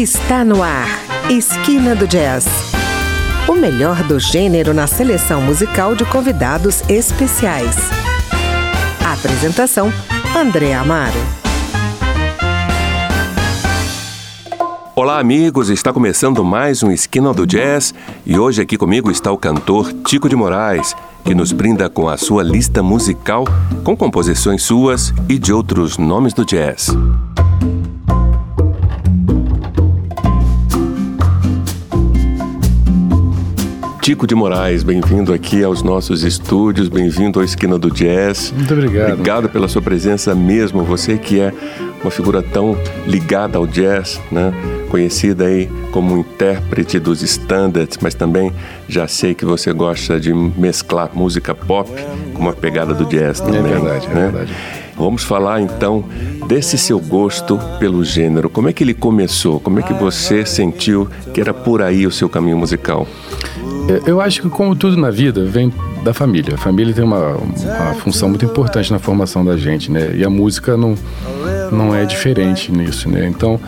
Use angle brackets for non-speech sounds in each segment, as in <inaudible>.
Está no ar. Esquina do Jazz. O melhor do gênero na seleção musical de convidados especiais. Apresentação: André Amaro. Olá, amigos! Está começando mais um Esquina do Jazz e hoje aqui comigo está o cantor Tico de Moraes, que nos brinda com a sua lista musical com composições suas e de outros nomes do jazz. Tico de Moraes, bem-vindo aqui aos nossos estúdios, bem-vindo à Esquina do Jazz. Muito obrigado. Obrigado pela sua presença mesmo, você que é uma figura tão ligada ao jazz, né? Conhecida aí como intérprete dos standards, mas também já sei que você gosta de mesclar música pop com uma pegada do jazz também. É verdade, né? é verdade. Vamos falar então desse seu gosto pelo gênero. Como é que ele começou? Como é que você sentiu que era por aí o seu caminho musical? Eu acho que, como tudo na vida, vem da família. A família tem uma, uma função muito importante na formação da gente, né? E a música não, não é diferente nisso, né? Então,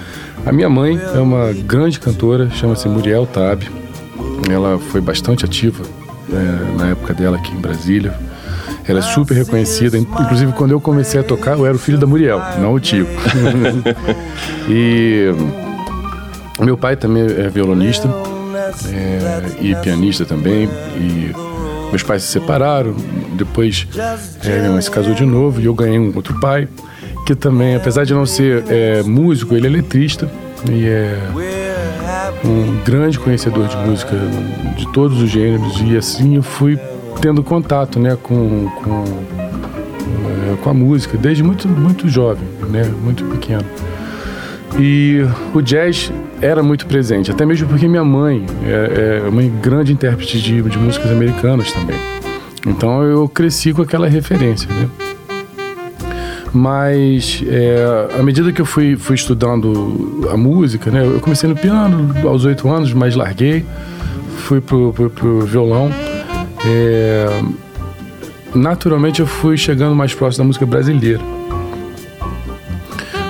a minha mãe é uma grande cantora, chama-se Muriel Tab. Ela foi bastante ativa é, na época dela aqui em Brasília. Ela é super reconhecida. Inclusive, quando eu comecei a tocar, eu era o filho da Muriel, não o tio. <laughs> e meu pai também é violonista é, e pianista também. E meus pais se separaram, depois é, minha mãe se casou de novo e eu ganhei um outro pai, que também, apesar de não ser é, músico, ele é letrista e é um grande conhecedor de música de todos os gêneros. E assim eu fui tendo contato né, com, com, é, com a música desde muito, muito jovem, né, muito pequeno. E o jazz era muito presente, até mesmo porque minha mãe é, é uma grande intérprete de, de, músicas americanas também. Então eu cresci com aquela referência, né? Mas é, à medida que eu fui, fui estudando a música, né? Eu comecei no piano aos oito anos, mas larguei, fui pro, pro, pro violão. É, naturalmente eu fui chegando mais próximo da música brasileira.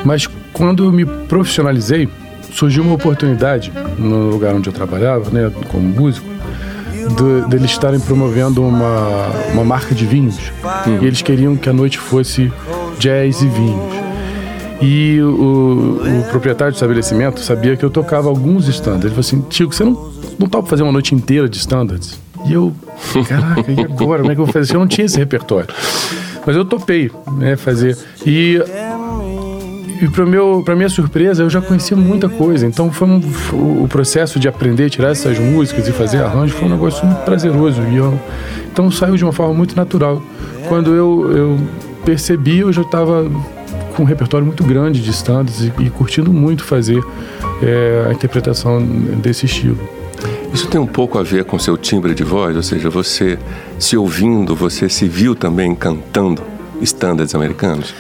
Mas quando eu me profissionalizei, surgiu uma oportunidade no lugar onde eu trabalhava, né, como músico, de, de eles estarem promovendo uma, uma marca de vinhos. Hum. E eles queriam que a noite fosse jazz e vinhos. E o, o, proprietário do estabelecimento sabia que eu tocava alguns standards. Ele falou assim: Tico, você não, não topa fazer uma noite inteira de standards? E eu, caraca, e agora? Como é que eu vou fazer? Eu não tinha esse repertório. Mas eu topei, né, fazer. E e para meu para minha surpresa eu já conhecia muita coisa. Então foi um, o processo de aprender tirar essas músicas e fazer arranjo foi um negócio muito prazeroso. E eu, então saiu de uma forma muito natural. Quando eu, eu percebi eu já estava com um repertório muito grande de standards e, e curtindo muito fazer é, a interpretação desse estilo. Isso tem um pouco a ver com seu timbre de voz, ou seja, você se ouvindo, você se viu também cantando estándares americanos?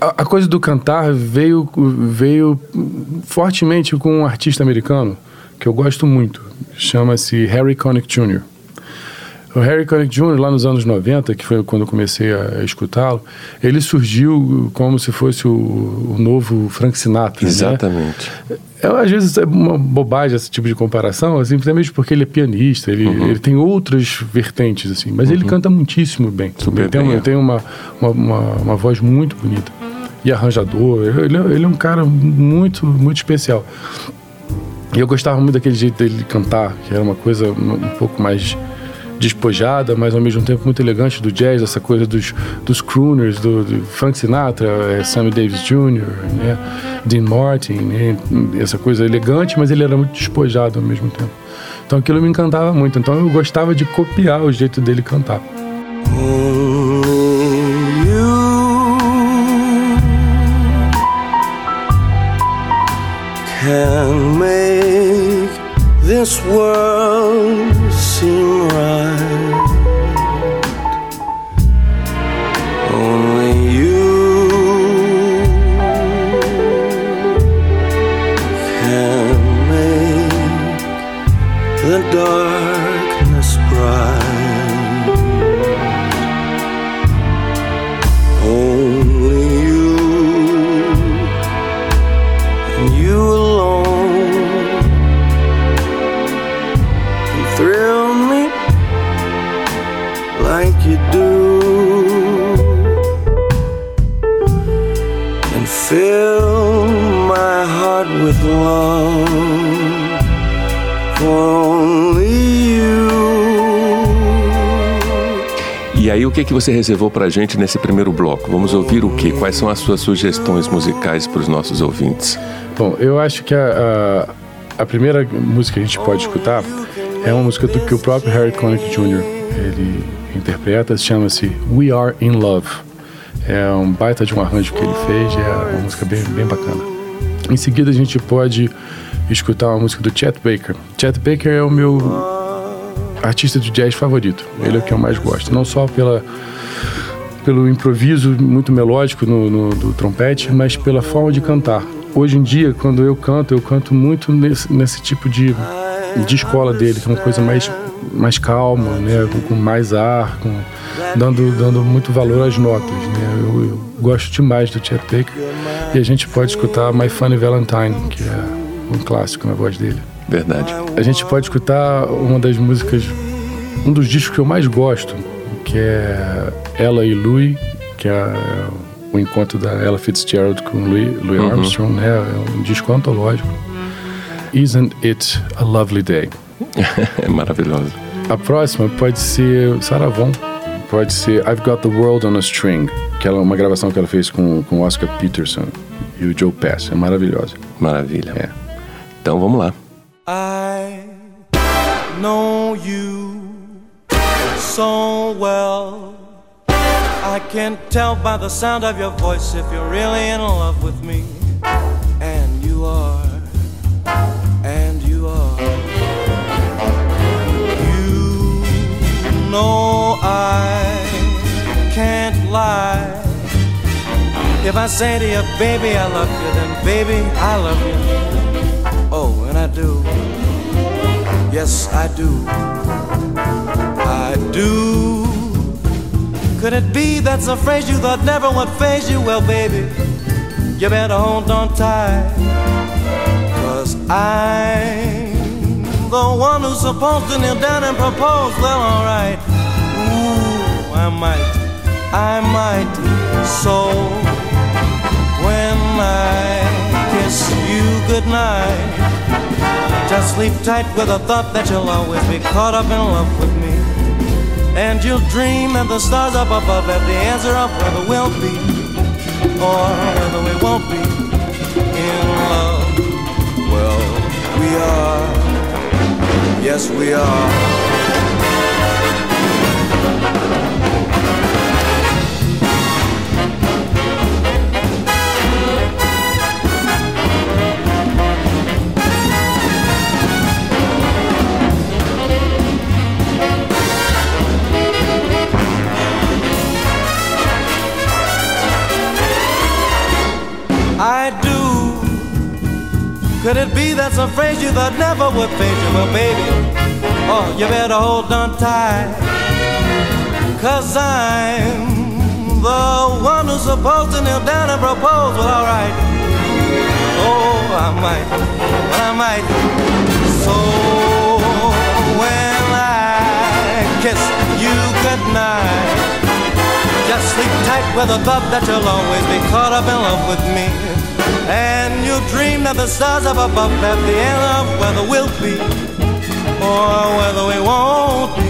A, coisa do cantar veio, veio fortemente com um artista americano que eu gosto muito. Chama-se Harry Connick Jr. O Harry Connick Jr., lá nos anos 90, que foi quando eu comecei a, escutá-lo, ele surgiu como se fosse o, o novo Frank Sinatra. Né? Exatamente. Né? É, às vezes é uma bobagem esse tipo de comparação, assim, simplesmente porque ele é pianista, ele, uhum. ele tem outras vertentes, assim, mas uhum. ele canta muitíssimo bem. Super ele tem, bem, é. tem uma, uma, uma, uma voz muito bonita e arranjador. Ele, ele é um cara muito, muito especial. E eu gostava muito daquele jeito dele cantar, que era uma coisa um pouco mais despojada, mas ao mesmo tempo muito elegante do jazz, essa coisa dos, dos crooners, do, do Frank Sinatra, é, Sammy Davis Jr., né? Dean Martin, né? essa coisa elegante, mas ele era muito despojado ao mesmo tempo. Então aquilo me encantava muito, então eu gostava de copiar o jeito dele cantar. Can make this world seem right. Only you can make the darkness E aí, o que, que você reservou para a gente nesse primeiro bloco? Vamos ouvir o que? Quais são as suas sugestões musicais para os nossos ouvintes? Bom, eu acho que a, a, a, primeira música que a gente pode escutar é uma música do que o próprio Harry Connick Jr. ele interpreta, chama-se We Are in Love. É um baita de um arranjo que ele fez, é uma música bem, bem bacana. Em seguida, a gente pode escutar uma música do Chet Baker. Chet Baker é o meu artista de jazz favorito. Ele é o que eu mais gosto. Não só pela, pelo improviso muito melódico no, no, do trompete, mas pela forma de cantar. Hoje em dia, quando eu canto, eu canto muito nesse, nesse tipo de, de escola dele, que é uma coisa mais, mais calma, né? com mais ar, com, dando, dando muito valor às notas. Né? Eu, eu gosto demais do Chet Baker. E a gente pode escutar My Funny Valentine, que é um clássico na voz dele. Verdade. A gente pode escutar uma das músicas, um dos discos que eu mais gosto, que é Ella e Louis, que é o encontro da Ella Fitzgerald com Louis, Louis uhum. Armstrong, né? É um disco antológico. Isn't It a Lovely Day? <laughs> é maravilhoso. A próxima pode ser Saravon, pode ser I've Got the World on a String, que é uma gravação que ela fez com, com Oscar Peterson e o Joe Pass. É maravilhosa. Maravilha. É. Então vamos lá. I know you so well. I can tell by the sound of your voice if you're really in love with me. And you are, and you are. You know I can't lie. If I say to you, baby, I love you, then baby, I love you. Oh, and I do. Yes, I do. I do. Could it be that's a phrase you thought never would phase you? Well, baby, you better hold on tight. Cause I'm the one who's supposed to kneel down and propose. Well, alright. Ooh, I might, I might. So when I kiss you goodnight. Just sleep tight with a thought that you'll always be caught up in love with me. And you'll dream that the stars up above have the answer of whether we'll be or whether we won't be in love. Well, we are. Yes, we are. Could it be that's a phrase you thought never would fade you? Well, baby, oh, you better hold on tight. Cause I'm the one who's supposed to kneel down and propose. Well, alright. Oh, I might, I might. So when I kiss you goodnight, just sleep tight with the thought that you'll always be caught up in love with me. Dream that the stars up above have the end of whether we'll be or whether we won't be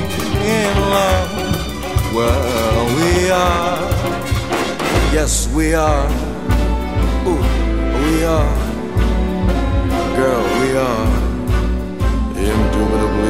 in love. Well, we are. Yes, we are. Ooh, we are. Girl, we are. Indubitably,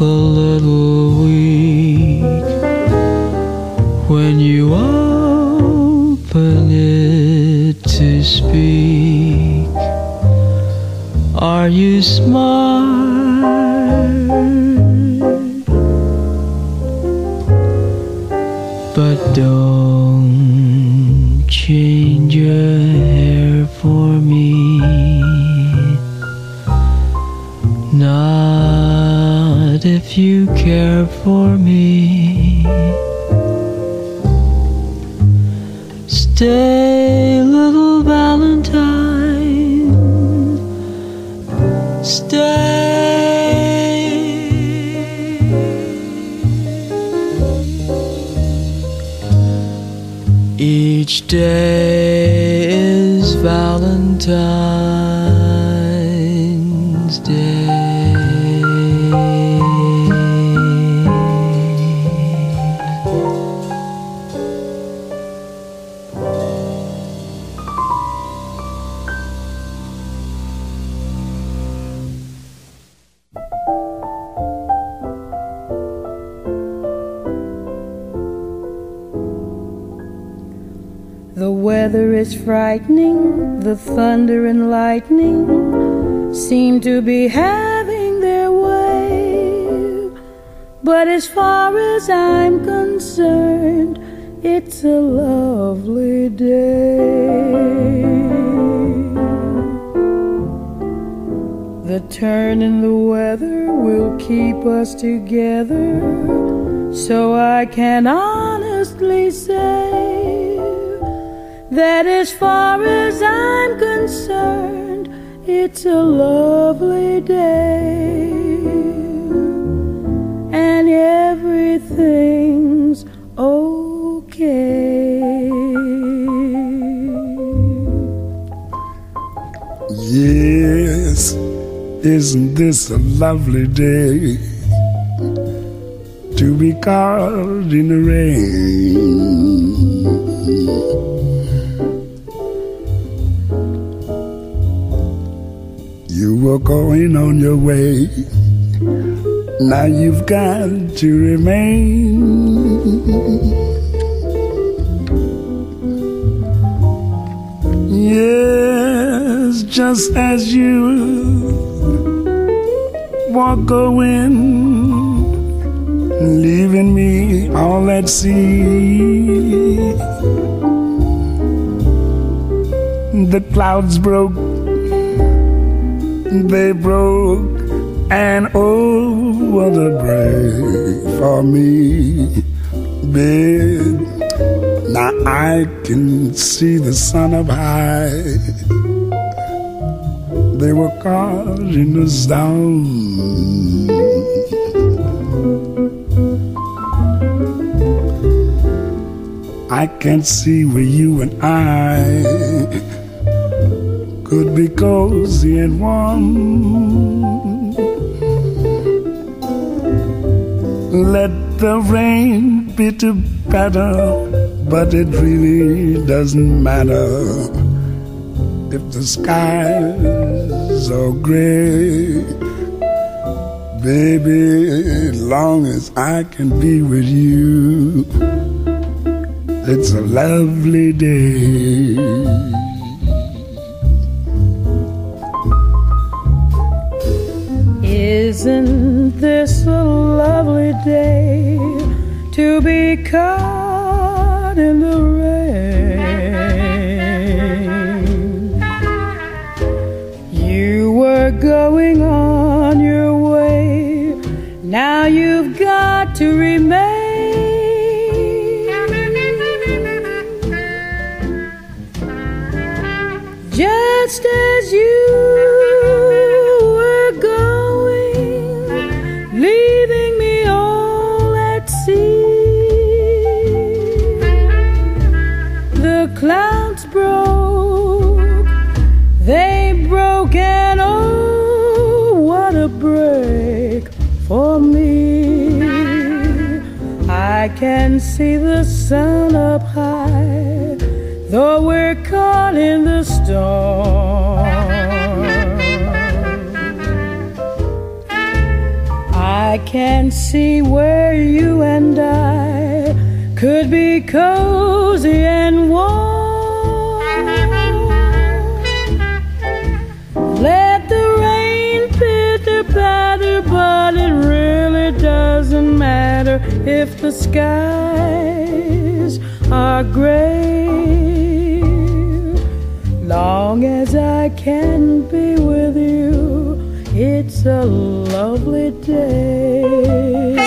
a little weak when you open it to speak? Are you smart? For me. Stay, little Valentine. Stay. Each day is Valentine's to be having their way. But as far as I'm concerned, it's a lovely day. The turn in the weather will keep us together, so I can honestly say that as far as I'm concerned, it's a lovely day. And everything's okay. Yes, isn't this a lovely day to be caught in the rain? You were going on your way, now you've got to remain. Yes, just as you were going, leaving me all at sea. The clouds broke, they broke, and oh, what a break for me, babe. Now I can see the sun up high. They were causing us down. I can't see where you and I could be cozy and warm. Let the rain bitter better, but it really doesn't matter if the skies are gray. Baby, long as I can be with you, it's a lovely day. Isn't this a lovely day to be caught in the rain? You were going on your way, now you've got to remain. Just as you see the sun up high, though we're caught in the storm. I can see where you and I could be cozy matter if the skies are gray. Long as I can be with you, it's a lovely day.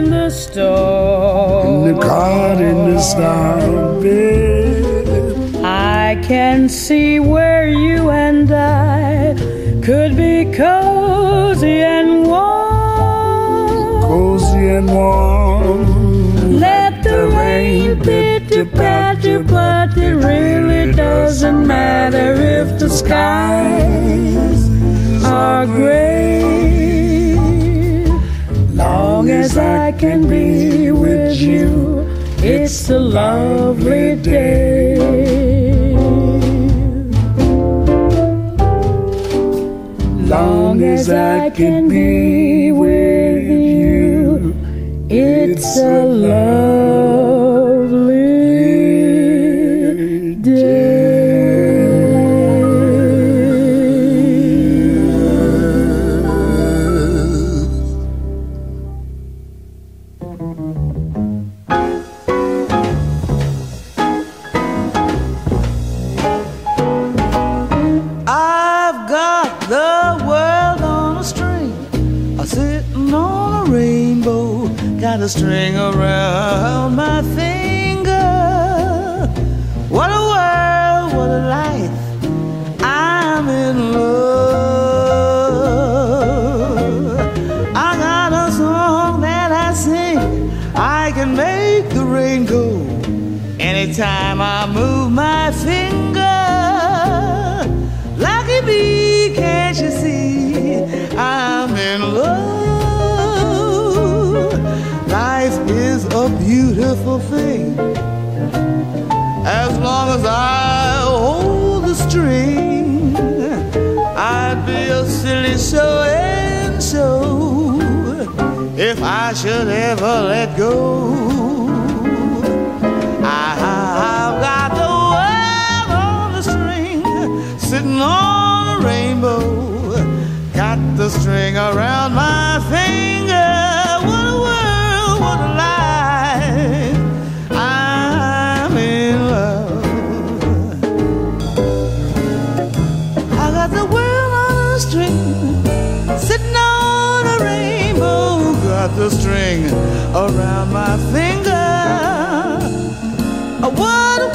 In the storm. The caught in the storm. I can see where you and I could be cozy and warm. Cozy and warm. Let the rain pitter patter, but it really doesn't matter if the skies can be with you, it's a lovely day. Long as I can be A beautiful thing. As long as I hold the string, I'd be a silly so and so if I should ever let go. I've got the world on the string, sitting on a rainbow. Got the string around my the string around my finger. A world,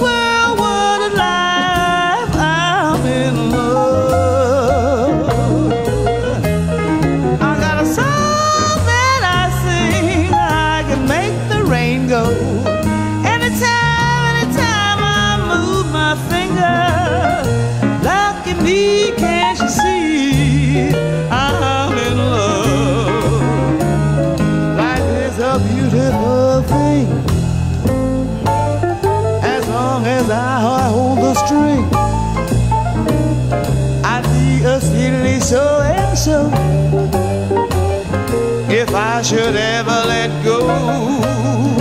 let go.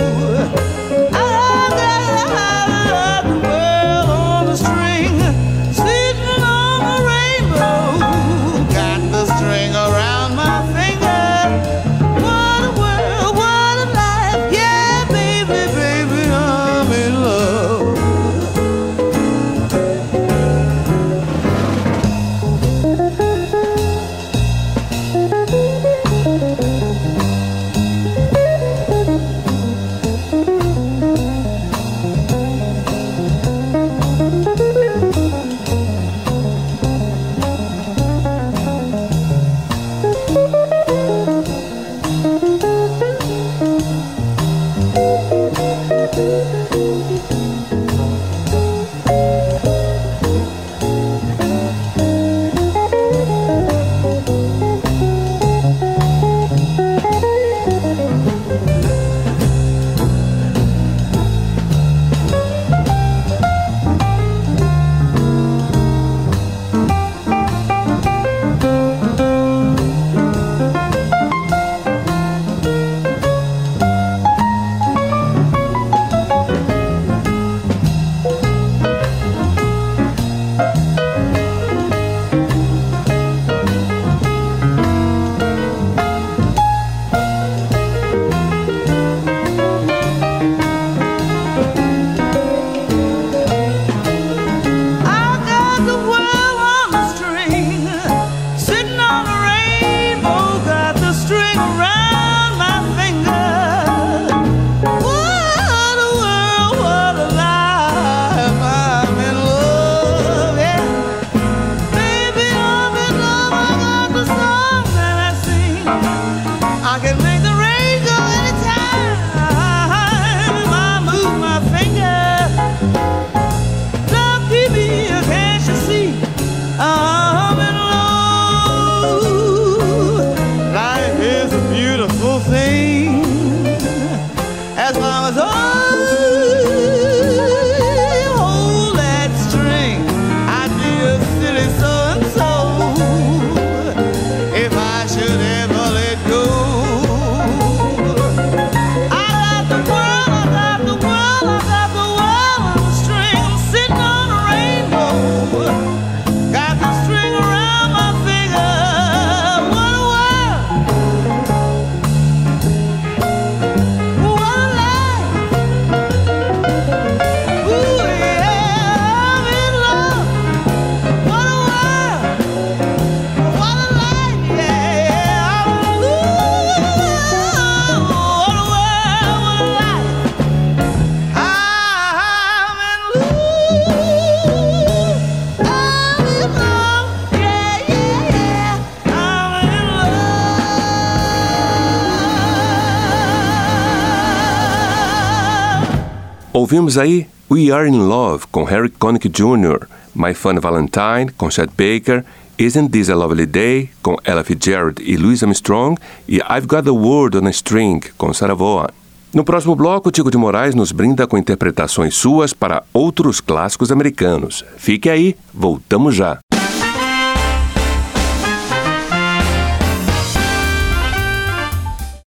Ouvimos aí We Are in Love com Harry Connick Jr., My Fun Valentine com Chet Baker, Isn't This a Lovely Day com Ella Fitzgerald e Louis Armstrong e I've Got the World on a String com Sarah Vaughan. No próximo bloco, Tico de Moraes nos brinda com interpretações suas para outros clássicos americanos. Fique aí, voltamos já.